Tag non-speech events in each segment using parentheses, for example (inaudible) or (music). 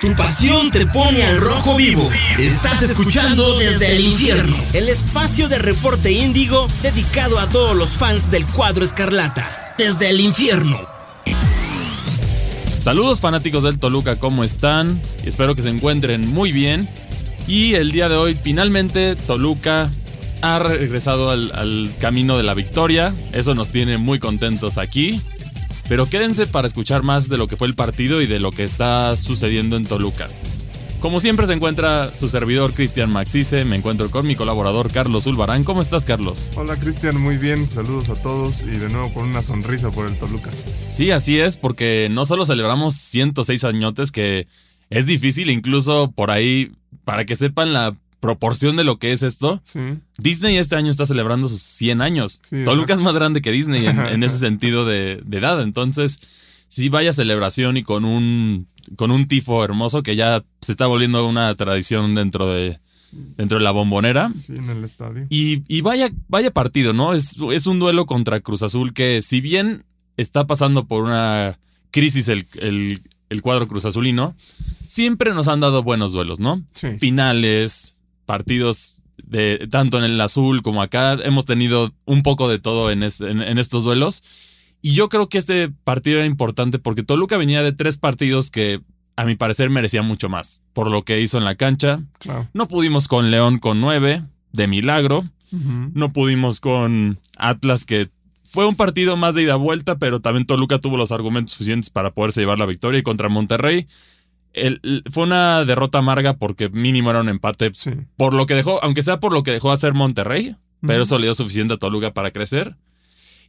Tu pasión te pone al rojo vivo. Estás escuchando desde el infierno, el espacio de reporte índigo dedicado a todos los fans del cuadro escarlata. Desde el infierno. Saludos fanáticos del Toluca, ¿cómo están? Espero que se encuentren muy bien. Y el día de hoy finalmente Toluca ha regresado al, al camino de la victoria. Eso nos tiene muy contentos aquí. Pero quédense para escuchar más de lo que fue el partido y de lo que está sucediendo en Toluca. Como siempre se encuentra su servidor Cristian Maxice, me encuentro con mi colaborador Carlos Ulbarán. ¿Cómo estás, Carlos? Hola, Cristian, muy bien. Saludos a todos y de nuevo con una sonrisa por el Toluca. Sí, así es, porque no solo celebramos 106 añotes, que es difícil, incluso por ahí, para que sepan la proporción de lo que es esto, Sí. Disney este año está celebrando sus 100 años. Sí, Toluca es más grande que Disney en, en ese (laughs) sentido de, de edad. Entonces, sí, vaya celebración y con un, con un tifo hermoso que ya se está volviendo una tradición dentro de, dentro de la bombonera. Sí, en el estadio. Y, y vaya, vaya partido, ¿no? Es, es un duelo contra Cruz Azul que, si bien está pasando por una crisis el, el- el cuadro Cruz Azulino, siempre nos han dado buenos duelos, ¿no? Sí. Finales, partidos de tanto en el azul como acá. Hemos tenido un poco de todo en, es- en- en estos duelos. Y yo creo que este partido era importante porque Toluca venía de tres partidos que, a mi parecer, merecían mucho más. Por lo que hizo en la cancha. Claro. No pudimos con León con nueve, de milagro. No pudimos con Atlas, que fue un partido más de ida vuelta, pero también Toluca tuvo los argumentos suficientes para poderse llevar la victoria. Y contra Monterrey el- el- fue una derrota amarga porque mínimo era un empate. Sí. Por lo que dejó, aunque sea por lo que dejó hacer Monterrey, pero eso le dio suficiente a Toluca para crecer.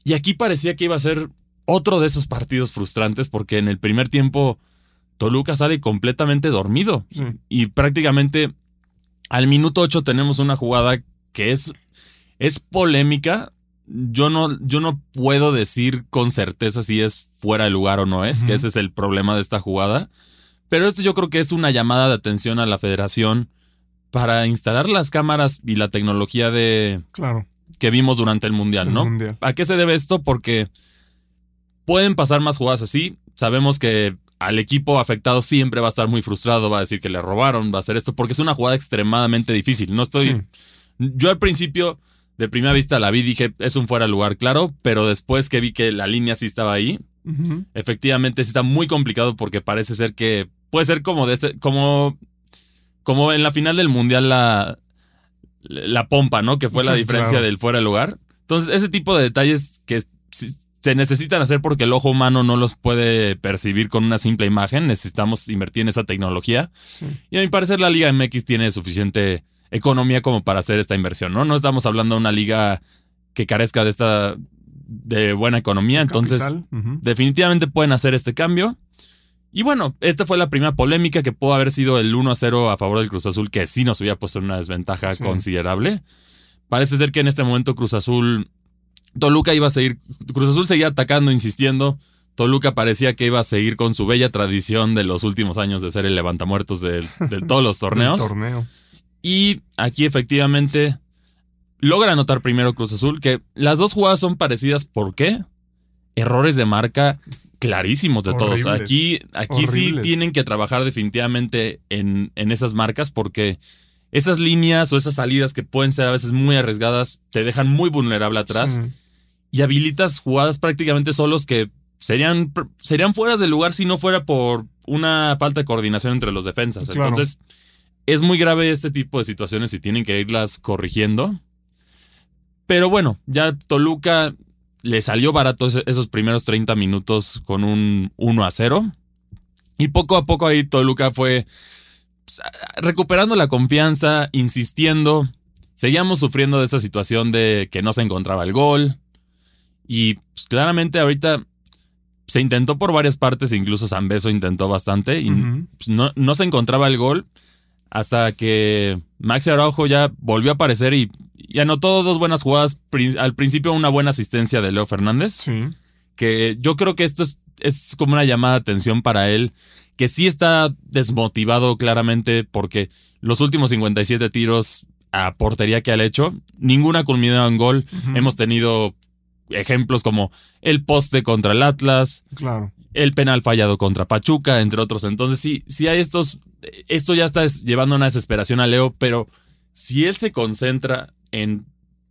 Y aquí parecía que iba a ser otro de esos partidos frustrantes porque en el primer tiempo Toluca sale completamente dormido. Sí. Y prácticamente al minuto 8 tenemos una jugada que es, es polémica. Yo no, yo no puedo decir con certeza si es fuera de lugar o no es, que ese es el problema de esta jugada. Pero esto yo creo que es una llamada de atención a la federación para instalar las cámaras y la tecnología de Claro. que vimos durante el mundial, el ¿no? Mundial. ¿A qué se debe esto? Porque pueden pasar más jugadas así. Sabemos que al equipo afectado siempre va a estar muy frustrado, va a decir que le robaron, va a hacer esto, porque es una jugada extremadamente difícil. No estoy. Sí. Yo al principio, de primera vista, la vi dije, es un fuera de lugar, claro, pero después que vi que la línea sí estaba ahí, efectivamente sí está muy complicado porque parece ser que puede ser como de este, como, como en la final del mundial la, la pompa, ¿no? Que fue la (laughs) diferencia claro. del fuera de lugar. Entonces, ese tipo de detalles que se necesitan hacer porque el ojo humano no los puede percibir con una simple imagen, necesitamos invertir en esa tecnología. Sí. Y a mi parecer la Liga MX tiene suficiente economía como para hacer esta inversión, ¿no? No estamos hablando de una liga que carezca de esta de buena economía, entonces definitivamente pueden hacer este cambio. Y bueno, esta fue la primera polémica que pudo haber sido el 1 a 0 a favor del Cruz Azul, que sí nos había puesto en una desventaja Sí. considerable. Parece ser que en este momento Cruz Azul, Toluca iba a seguir, Cruz Azul seguía atacando, insistiendo. Toluca parecía que iba a seguir con su bella tradición de los últimos años de ser el levantamuertos de, de (laughs) todos los torneos. torneo. Y aquí efectivamente logra anotar primero Cruz Azul, que las dos jugadas son parecidas. ¿Por qué? Errores de marca clarísimos de todos. Aquí, aquí sí tienen que trabajar definitivamente en, en esas marcas porque esas líneas o esas salidas que pueden ser a veces muy arriesgadas te dejan muy vulnerable atrás Sí. y habilitas jugadas prácticamente solos que serían, serían fuera de lugar si no fuera por una falta de coordinación entre los defensas. Claro. Entonces, es muy grave este tipo de situaciones y tienen que irlas corrigiendo. Pero bueno, ya Toluca le salió barato esos primeros 30 minutos con un 1 a 0. Y poco a poco ahí Toluca fue pues, recuperando la confianza, insistiendo. Seguíamos sufriendo de esa situación de que no se encontraba el gol. Y pues, claramente ahorita se intentó por varias partes, incluso Zambeso intentó bastante y pues, no, no se encontraba el gol hasta que Maxi Araujo ya volvió a aparecer y, y anotó dos buenas jugadas. Al principio una buena asistencia de Leo Fernández, Sí. que yo creo que esto es, es como una llamada de atención para él, que sí está desmotivado claramente porque los últimos 57 tiros a portería que ha hecho, ninguna culminado en gol. Hemos tenido ejemplos como el poste contra el Atlas, Claro. el penal fallado contra Pachuca, entre otros. Entonces, sí, sí hay estos. Esto ya está llevando una desesperación a Leo, pero si él se concentra en,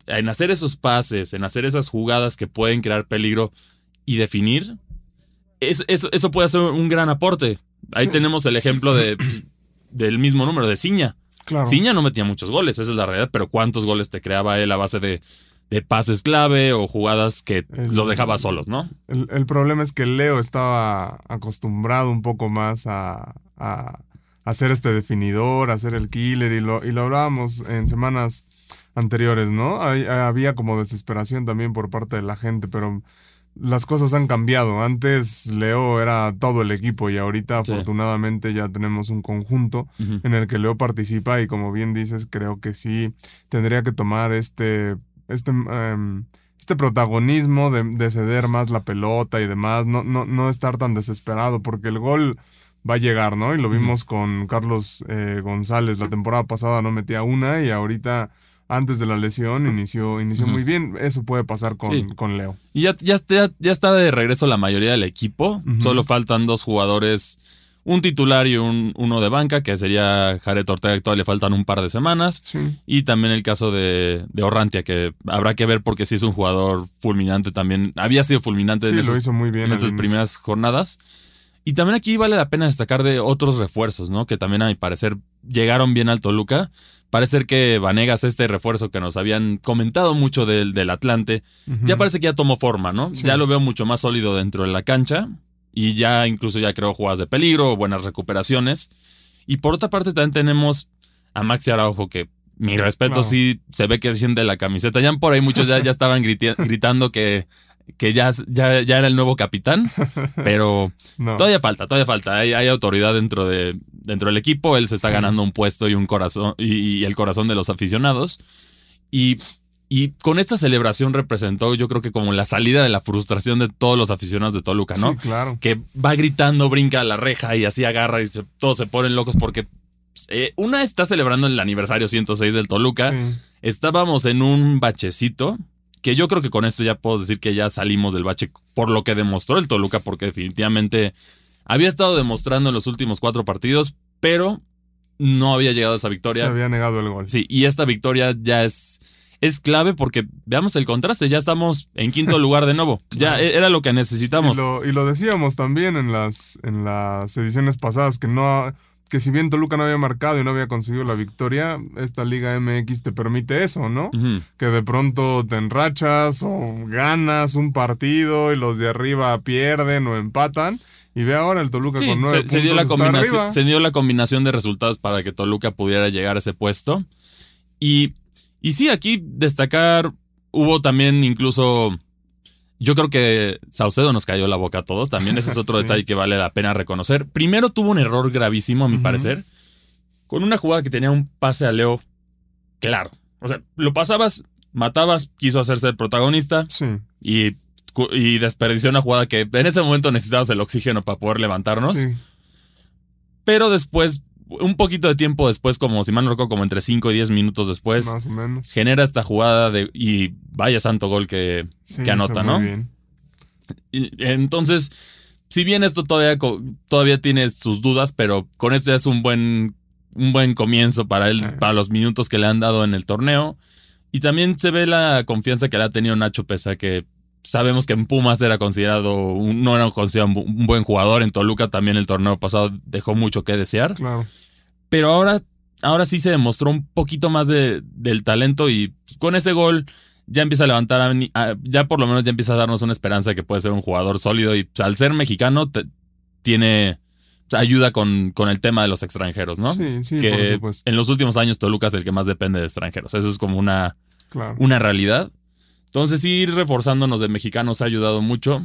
en hacer esos pases, en hacer esas jugadas que pueden crear peligro y definir, eso, eso, puede ser un gran aporte. Ahí tenemos el ejemplo de, del mismo número, de Ciña. Claro. Ciña no metía muchos goles, esa es la realidad, pero ¿cuántos goles te creaba él a base de, de pases clave o jugadas que lo dejaba solos, ¿no? El, problema es que Leo estaba acostumbrado un poco más a, a, ser este definidor, a ser el killer, y lo, y lo hablábamos en semanas anteriores, ¿no? había como desesperación también por parte de la gente, pero las cosas han cambiado. Antes Leo era todo el equipo y ahorita afortunadamente ya tenemos un conjunto en el que Leo participa y como bien dices, creo que sí tendría que tomar este, este, em, este protagonismo de, ceder más la pelota y demás, no, no, no estar tan desesperado porque el gol va a llegar, ¿no? Y lo vimos con Carlos eh, González la temporada pasada, no metía una y ahorita antes de la lesión inició, inició muy bien. Eso puede pasar con, con Leo. Y ya, ya, ya, está de regreso la mayoría del equipo. Solo faltan dos jugadores, un titular y un, uno de banca, que sería Jared Ortega, que todavía le faltan un par de semanas. Y también el caso de, de, Orrantia, que habrá que ver porque sí es un jugador fulminante también. Había sido fulminante en, lo hizo muy bien en estas primeras jornadas. Y también aquí vale la pena destacar de otros refuerzos, ¿no? Que también a mi parecer llegaron bien al Toluca. Parece que Vanegas, este refuerzo que nos habían comentado mucho del, del Atlante, ya parece que ya tomó forma, ¿no? Ya lo veo mucho más sólido dentro de la cancha y ya incluso ya creo jugadas de peligro, buenas recuperaciones. Y por otra parte también tenemos a Maxi Araujo que mi respeto sí se ve que siente la camiseta. Ya por ahí muchos ya, ya estaban (laughs) gritando que que ya, ya, era el nuevo capitán, (laughs) pero todavía falta, todavía falta. Hay, hay, autoridad dentro, de, dentro del equipo, él se está ganando un puesto y un corazón y, el corazón de los aficionados. Y, y, con esta celebración representó, yo creo que como la salida de la frustración de todos los aficionados de Toluca, ¿no? Sí, claro. Que va gritando, brinca a la reja y así agarra y todos se ponen locos porque eh, una está celebrando el aniversario 106 del Toluca. Estábamos en un bachecito que yo creo que con esto ya puedo decir que ya salimos del bache por lo que demostró el Toluca, porque definitivamente había estado demostrando en los últimos cuatro partidos, pero no había llegado a esa victoria. Se había negado el gol. Sí, y esta victoria ya es, es clave porque veamos el contraste, ya estamos en quinto (laughs) lugar de nuevo. Ya era lo que necesitamos. Y lo, y lo, decíamos también en las, en las ediciones pasadas, que no que si bien Toluca no había marcado y no había conseguido la victoria, esta Liga MX te permite eso, ¿no? Que de pronto te enrachas o ganas un partido y los de arriba pierden o empatan. Y ve ahora el Toluca con nueve se, dio la combinación, se dio la combinación de resultados para que Toluca pudiera llegar a ese puesto. Y, y sí, aquí destacar, hubo también incluso yo creo que Saucedo nos cayó la boca a todos. También ese es otro (laughs) detalle que vale la pena reconocer. Primero tuvo un error gravísimo, a mi parecer, con una jugada que tenía un pase a Leo claro. O sea, lo pasabas, matabas, quiso hacerse el protagonista y, y desperdició una jugada que en ese momento necesitabas el oxígeno para poder levantarnos. Pero después un poquito de tiempo después, como si mal no recuerdo, como entre 5 y 10 minutos después, Más o menos. genera esta jugada de, y vaya santo gol que, que anota, ¿no? Bien. entonces, si bien esto todavía, todavía tiene sus dudas, pero con este es un buen, un buen comienzo para él, para los minutos que le han dado en el torneo. Y también se ve la confianza que le ha tenido Nacho, pese a que sabemos que en Pumas era considerado, no era considerado un buen jugador. En Toluca también el torneo pasado dejó mucho que desear. Claro. Pero ahora, ahora sí se demostró un poquito más de, del talento y con ese gol ya empieza a levantar, ya por lo menos ya empieza a darnos una esperanza de que puede ser un jugador sólido y al ser mexicano tiene ayuda con, con, el tema de los extranjeros, ¿no? Sí, sí, que por en los últimos años Toluca es el que más depende de extranjeros. Eso es como una, una realidad. Entonces, ir reforzándonos de mexicanos ha ayudado mucho.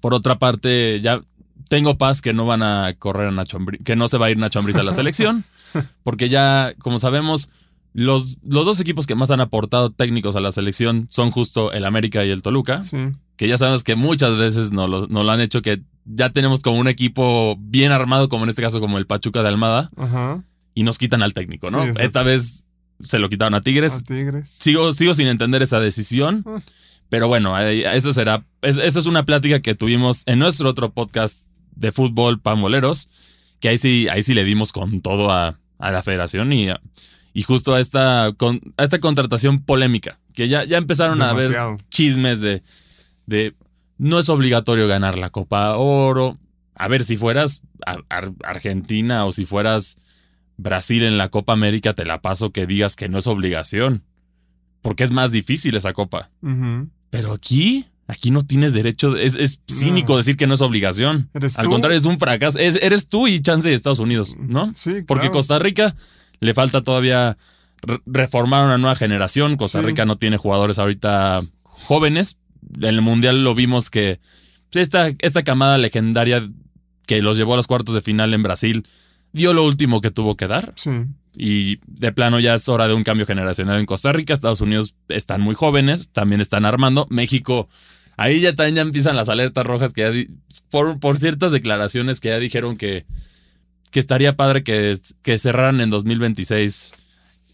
Por otra parte, ya tengo paz que no van a correr a Nacho Ambriz, que no se va a ir Nacho Ambriz a la selección, (laughs) porque ya, como sabemos, los, los dos equipos que más han aportado técnicos a la selección son justo el América y el Toluca, que ya sabemos que muchas veces no lo, no lo, han hecho, que ya tenemos como un equipo bien armado, como en este caso como el Pachuca de Almada, y nos quitan al técnico, ¿no? Esta vez se lo quitaron a Tigres. A Tigres. Sigo, sigo sin entender esa decisión. Ah. Pero bueno, eso será, es- eso es una plática que tuvimos en nuestro otro podcast de fútbol, Pamboleros, que ahí sí, ahí sí le dimos con todo a, a la federación y, y justo a esta, con- a esta contratación polémica, que ya, ya empezaron a haber chismes de, de no es obligatorio ganar la Copa Oro. A ver, si fueras Ar- Ar- Argentina o si fueras Brasil en la Copa América, te la paso que digas que no es obligación. Porque es más difícil esa copa. Pero aquí, aquí no tienes derecho. Es, es cínico No. decir que no es obligación. ¿Eres Al tú? contrario, es un fracaso. Es- eres tú y chance de Estados Unidos, ¿no? Sí, Porque. Costa Rica le falta todavía re- reformar una nueva generación. Costa Sí. Rica no tiene jugadores ahorita jóvenes. En el Mundial lo vimos que pues, esta, esta camada legendaria que los llevó a los cuartos de final en Brasil dio lo último que tuvo que dar. Sí. Y de plano ya es hora de un cambio generacional en Costa Rica. Estados Unidos están muy jóvenes, también están armando. México, ahí ya también ya empiezan las alertas rojas que ya di- por, por ciertas declaraciones que ya dijeron que, que estaría padre que, que cerraran en 2026 guarda-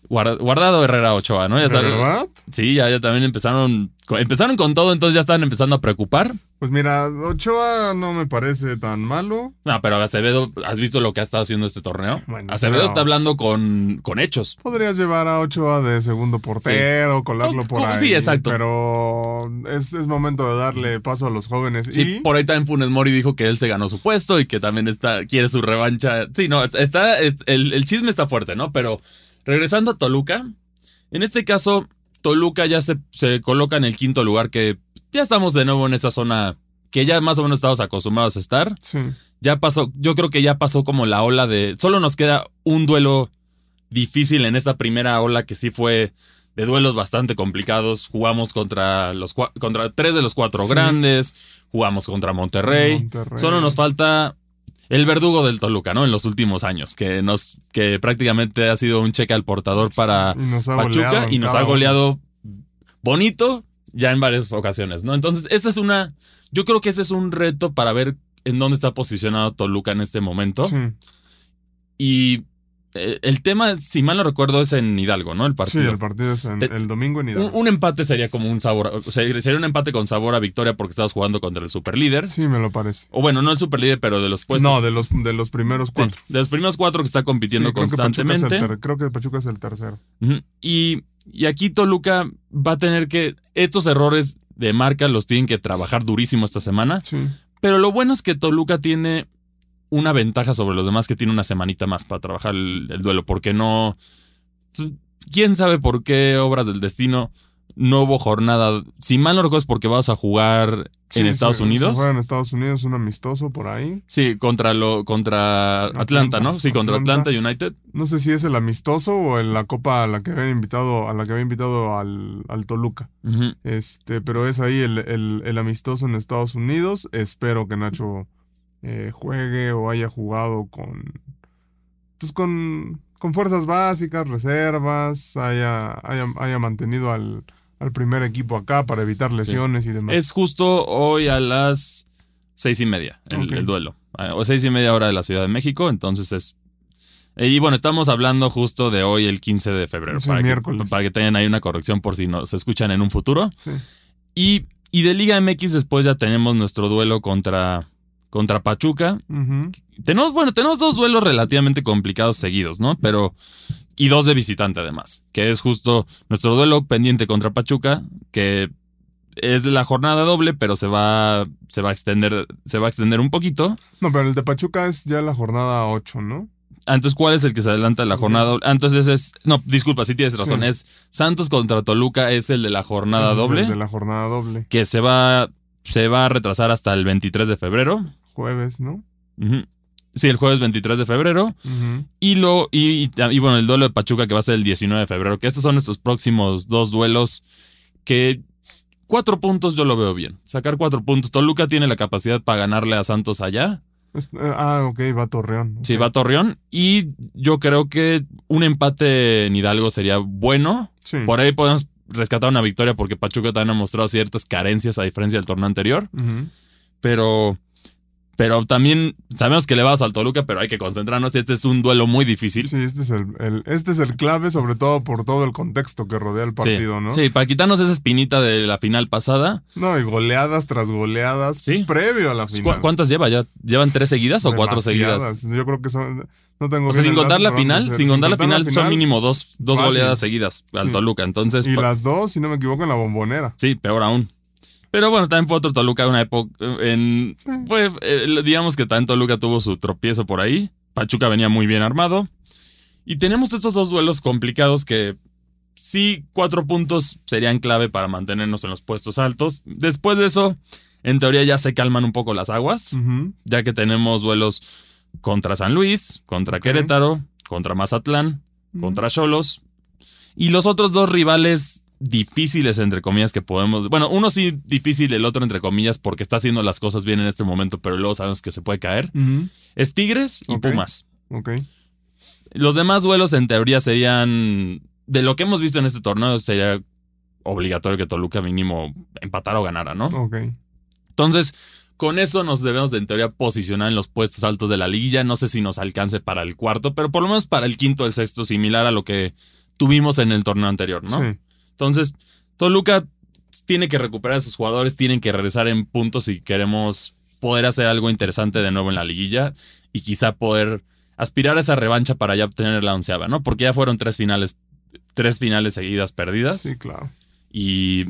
guardado Herrera Ochoa, ¿no? Ya ¿De sabes- verdad? Sí, ya, ya también empezaron, empezaron con todo, entonces ya están empezando a preocupar. Pues mira, Ochoa no me parece tan malo. No, pero Acevedo, ¿has visto lo que ha estado haciendo este torneo? Bueno, Acevedo está hablando con, con hechos. Podrías llevar a Ochoa de segundo portero, colarlo por ahí. sí, exacto. Pero es, es momento de darle paso a los jóvenes. Sí, y por ahí también Funes Mori dijo que él se ganó su puesto y que también está, quiere su revancha. Sí, no, está, es- el, el chisme está fuerte, ¿no? Pero regresando a Toluca, en este caso, Toluca ya se, se coloca en el quinto lugar, que ya estamos de nuevo en esa zona que ya más o menos estamos acostumbrados a estar. sí, Ya pasó, yo creo que ya pasó como la ola de. Solo nos queda un duelo difícil en esta primera ola que sí fue de duelos bastante complicados. Jugamos contra los contra tres de los cuatro Sí. grandes, jugamos contra Monterrey. Monterrey. Solo nos falta el verdugo del Toluca, ¿no? En los últimos años, que nos que prácticamente ha sido un cheque al portador para Y nos ha Pachuca goleado y nos ha goleado bonito ya en varias ocasiones, ¿no? Entonces, esa es una, yo creo que ese es un reto para ver en dónde está posicionado Toluca en este momento. Sí, Y el tema, si mal no recuerdo, es en Hidalgo, ¿no? El sí, partido. el partido es en- Te- el domingo en un, Hidalgo. un empate sería como un sabor, o sea, sería un empate con sabor a victoria porque estabas jugando contra el superlíder. Sí, me lo parece. O bueno, no el superlíder, pero de los puestos. no, de los, de los primeros Sí, cuatro. de los primeros cuatro que está compitiendo Sí, creo que constantemente. ter- creo que Pachuca es el tercero. Y, y aquí Toluca va a tener que. Estos errores de marca los tienen que trabajar durísimo esta semana. Sí, Pero lo bueno es que Toluca tiene una ventaja sobre los demás que tiene una semanita más para trabajar el, el duelo. Porque no. Quién sabe por qué obras del destino no hubo jornada. Si mal no recuerdo es porque vas a jugar Sí, en Estados se- Unidos. Se juega en Estados Unidos, un amistoso por ahí. Sí, contra lo contra Atlanta, Atlanta, ¿no? Sí, contra Atlanta. United. No sé si es el amistoso o en la copa a la que habían invitado, a la que había invitado al, al Toluca. Este, pero es ahí el, el- el amistoso en Estados Unidos. Espero que Nacho eh, juegue o haya jugado con. Pues con, con fuerzas básicas, reservas, haya, haya, haya mantenido al, al primer equipo acá para evitar lesiones y demás. Es justo hoy a las seis y media el, el duelo. Ah, O seis y media hora de la Ciudad de México. Entonces es. eh, Y bueno, estamos hablando justo de hoy, el 15 de febrero. Sí, para, miércoles. Que, para que tengan ahí una corrección por si nos escuchan en un futuro. Sí. Y, y de Liga MX después ya tenemos nuestro duelo contra, contra Pachuca. Tenemos, bueno, tenemos dos duelos relativamente complicados seguidos, ¿no? Pero. Y dos de visitante, además. Que es justo nuestro duelo pendiente contra Pachuca, que es de la jornada doble, pero se va, se va a extender, se va a extender un poquito. No, pero el de Pachuca es ya la jornada 8, ¿no? Ah, Entonces, ¿cuál es el que se adelanta de la jornada doble? Ah, entonces es. No, disculpa, sí tienes razón. Sí. Es Santos contra Toluca, es el de la jornada es el doble, de la jornada doble. que se va, se va a retrasar hasta el 23 de febrero. Jueves, ¿no? Sí, el jueves 23 de febrero. Y, lo, y, y- y bueno, el duelo de Pachuca que va a ser el 19 de febrero. Que estos son estos próximos dos duelos que cuatro puntos yo lo veo bien. Sacar cuatro puntos. Toluca tiene la capacidad para ganarle a Santos allá. Es- eh, ah, ok, va Torreón. Sí, va a Torreón. Y yo creo que un empate en Hidalgo sería bueno. Sí. Por ahí podemos rescatar una victoria porque Pachuca también ha mostrado ciertas carencias a diferencia del torneo anterior. Pero Pero también sabemos que le vas al Toluca, pero hay que concentrarnos. Este es un duelo muy difícil. Sí, este es el, el- este es el clave, sobre todo por todo el contexto que rodea el partido, sí. ¿no? Sí, para quitarnos esa espinita de la final pasada. No, y goleadas tras goleadas Sí. previo a la ¿Cu- final. ¿Cuántas lleva? ¿Ya llevan tres seguidas o cuatro seguidas? Yo creo que son. No tengo O sea, sin contar dato, la final, sin contar la final, son mínimo dos, dos fácil. goleadas seguidas al Sí. Toluca. Entonces, Y las dos, si no me equivoco, en la bombonera. sí, peor aún. Pero bueno, también fue otro Toluca una época en fue, eh, digamos que también Toluca tuvo su tropiezo por ahí. Pachuca venía muy bien armado. Y tenemos estos dos duelos complicados que sí, cuatro puntos serían clave para mantenernos en los puestos altos. Después de eso, en teoría ya se calman un poco las aguas, ya que tenemos duelos contra San Luis, contra. Querétaro, contra Mazatlán, contra Cholos. Y los otros dos rivales difíciles, entre comillas, que podemos. Bueno, uno sí difícil, el otro, entre comillas, porque está haciendo las cosas bien en este momento, pero luego sabemos que se puede caer. Es Tigres y. Pumas. Ok. Los demás duelos, en teoría, serían. De lo que hemos visto en este torneo, sería obligatorio que Toluca mínimo empatara o ganara, ¿no? Ok. Entonces, con eso nos debemos de en teoría posicionar en los puestos altos de la liguilla. No sé si nos alcance para el cuarto, pero por lo menos para el quinto o el sexto, similar a lo que tuvimos en el torneo anterior, ¿no? Sí. Entonces, Toluca tiene que recuperar a sus jugadores, tienen que regresar en puntos si queremos poder hacer algo interesante de nuevo en la liguilla y quizá poder aspirar a esa revancha para ya obtener la onceava, ¿no? Porque ya fueron tres finales, tres finales seguidas perdidas. Sí, claro. Y,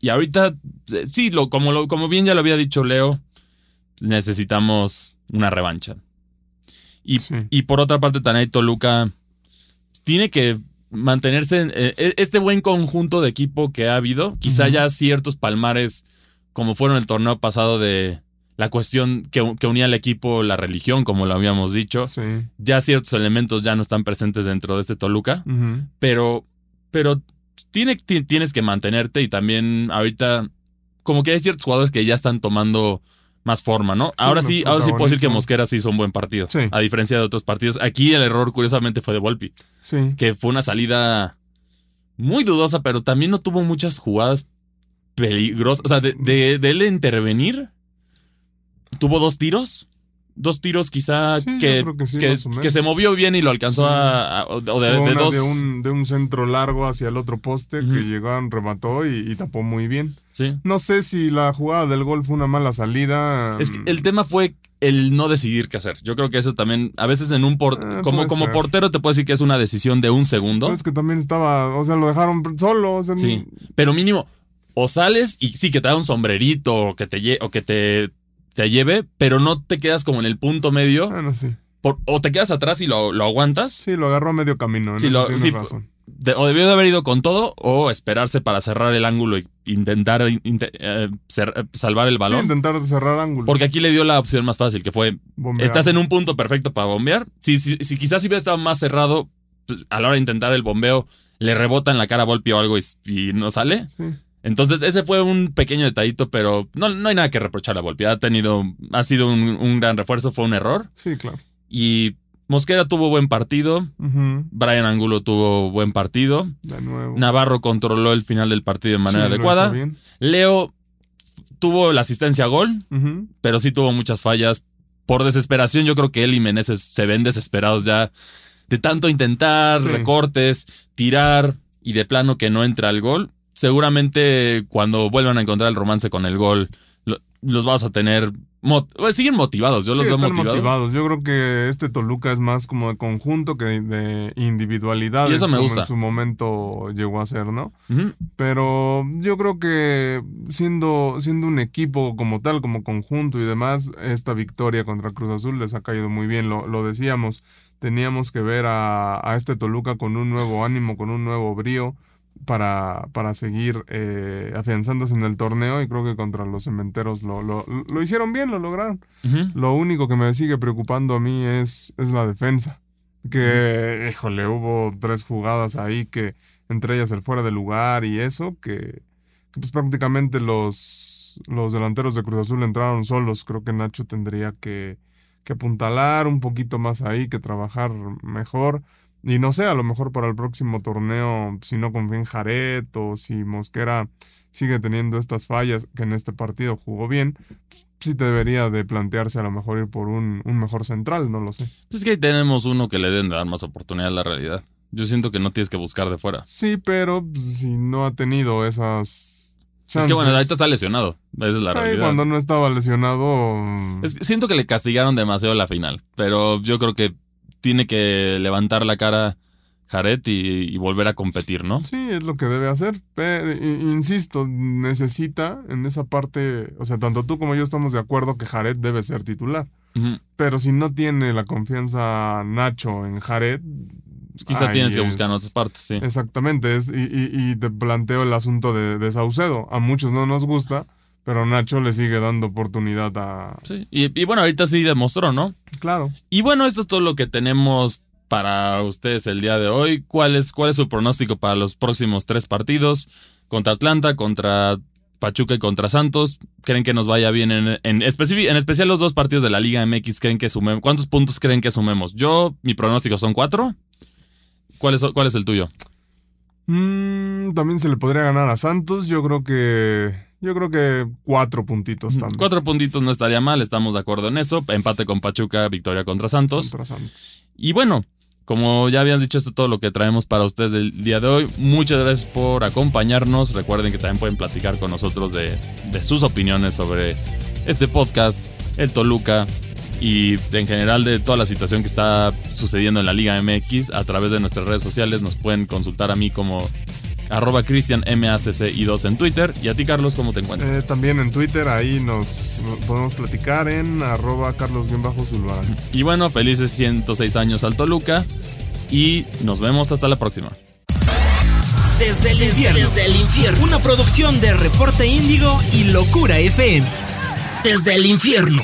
y ahorita, eh, sí, lo, como, lo, como bien ya lo había dicho Leo, necesitamos una revancha. Y, Sí. y por otra parte, también Toluca tiene que mantenerse en eh, eh, este buen conjunto de equipo que ha habido. Quizá ya ciertos palmares, como fueron el torneo pasado de la cuestión que, que unía al equipo, la religión, como lo habíamos dicho. Sí. Ya ciertos elementos ya no están presentes dentro de este Toluca pero, pero tiene, ti- tienes que mantenerte y también ahorita como que hay ciertos jugadores que ya están tomando más forma, ¿no? ahora sí, ahora sí puedo decir que. Mosquera sí hizo un buen partido, Sí. a diferencia de otros partidos. Aquí el error curiosamente fue de Volpi, Sí. que fue una salida muy dudosa, pero también no tuvo muchas jugadas peligrosas, o sea, de, de- de él intervenir, tuvo dos tiros. Dos tiros quizá Sí, que, que sí, que- se movió bien y lo alcanzó Sí. a, a- o de, dos. de, un, de un centro largo hacia el otro poste que llegaron, remató y, y tapó muy bien. Sí. No sé si la jugada del gol fue una mala salida. Es que el tema fue el no decidir qué hacer. Yo creo que eso también, a veces en un por, Eh, como, como ser. portero te puedo decir que es una decisión de un segundo. Es que también estaba, o sea, lo dejaron solo. o sea, sí. Pero mínimo, o sales y sí que te da un sombrerito o que te, o que te, te lleve, pero no te quedas como en el punto medio. Bueno, sí. por- o te quedas atrás y lo, lo aguantas. Sí, lo agarró a medio camino. Sí, lo- sí, razón. de- o debió de haber ido con todo o esperarse para cerrar el ángulo e intentar inte- eh, eh, salvar el Sí, balón. intentar cerrar ángulos. porque aquí le dio la opción más fácil, que fue Bombear. Estás en un punto perfecto para bombear. Si, si, si quizás si hubiera estado más cerrado, pues, a la hora de intentar el bombeo, le rebota en la cara a Volpi o algo y, y no sale. Sí. Entonces, ese fue un pequeño detallito, pero no, no hay nada que reprochar a Volpi. Ha tenido, ha sido un, un gran refuerzo, fue un error. Sí, claro. Y Mosquera tuvo buen partido. Brian Angulo tuvo buen partido. De nuevo. Navarro controló el final del partido de manera Sí, adecuada. bien. Leo tuvo la asistencia a gol pero sí tuvo muchas fallas. Por desesperación, yo creo que él y Meneses se ven desesperados ya de tanto intentar, Sí. recortes, tirar y de plano que no entra el gol. Seguramente cuando vuelvan a encontrar el romance con el gol, lo- los vas a tener. mot- siguen motivados, yo Sí, los veo están motivados. motivados. Yo creo que este Toluca es más como de conjunto que de individualidad. Y eso me gusta. En su momento llegó a ser, ¿no? Pero yo creo que siendo, siendo un equipo como tal, como conjunto y demás, esta victoria contra Cruz Azul les ha caído muy bien. Lo, lo decíamos, teníamos que ver a, a este Toluca con un nuevo ánimo, con un nuevo brío para, para seguir eh, afianzándose en el torneo y creo que contra los cementeros lo, lo, lo hicieron bien, lo lograron. Lo único que me sigue preocupando a mí es, es la defensa. Que, híjole, hubo tres jugadas ahí que, entre ellas el fuera de lugar y eso, que, que pues prácticamente los, los delanteros de Cruz Azul entraron solos. Creo que Nacho tendría que, que apuntalar un poquito más ahí, que trabajar mejor. Y no sé, a lo mejor para el próximo torneo, si no confía en Jaret o si Mosquera sigue teniendo estas fallas, que en este partido jugó bien, sí debería de plantearse a lo mejor ir por un, un mejor central, no lo sé. Pues es que ahí tenemos uno que le deben dar más oportunidad a la realidad. Yo siento que no tienes que buscar de fuera. Sí, pero pues, si no ha tenido esas Es que bueno, ahorita está lesionado. Esa es la Ay, realidad. cuando no estaba lesionado. Es siento que le castigaron demasiado la final, pero yo creo que tiene que levantar la cara Jared y, y volver a competir, ¿no? Sí, es lo que debe hacer. Pero, insisto, necesita en esa parte. O sea, tanto tú como yo estamos de acuerdo que Jared debe ser titular. Pero si no tiene la confianza Nacho en Jared. Quizá ahí tienes que buscar en otras partes, sí. Exactamente. Es, y, y- y te planteo el asunto de, de Saucedo. A muchos no nos gusta, pero Nacho le sigue dando oportunidad a. Sí. Y, y bueno, ahorita sí demostró, ¿no? Claro. Y bueno, esto es todo lo que tenemos para ustedes el día de hoy. ¿Cuál es, cuál es su pronóstico para los próximos tres partidos? Contra Atlanta, contra Pachuca y contra Santos. ¿Creen que nos vaya bien en, en, especi- en especial los dos partidos de la Liga MX? ¿Creen que sumemos? ¿Cuántos puntos creen que sumemos? Yo, mi pronóstico son cuatro. ¿Cuál es, cuál es el tuyo? Mm, también se le podría ganar a Santos. Yo creo que. Yo creo que cuatro puntitos también. Cuatro puntitos no estaría mal, estamos de acuerdo en eso. Empate con Pachuca, victoria contra Santos. Contra Santos. Y bueno, como ya habían dicho, esto es todo lo que traemos para ustedes el día de hoy. Muchas gracias por acompañarnos. Recuerden que también pueden platicar con nosotros de, de sus opiniones sobre este podcast, el Toluca y en general de toda la situación que está sucediendo en la Liga MX a través de nuestras redes sociales. Nos pueden consultar a mí como arroba cristianmacci2 en Twitter. Y a ti, Carlos, ¿cómo te encuentras? Eh, también en Twitter, ahí nos podemos platicar en arroba carlos-zulbarán. Y bueno, felices 106 años al Toluca y nos vemos hasta la próxima. Desde el infierno. Desde el infierno. Una producción de Reporte Índigo y Locura FM. Desde el infierno.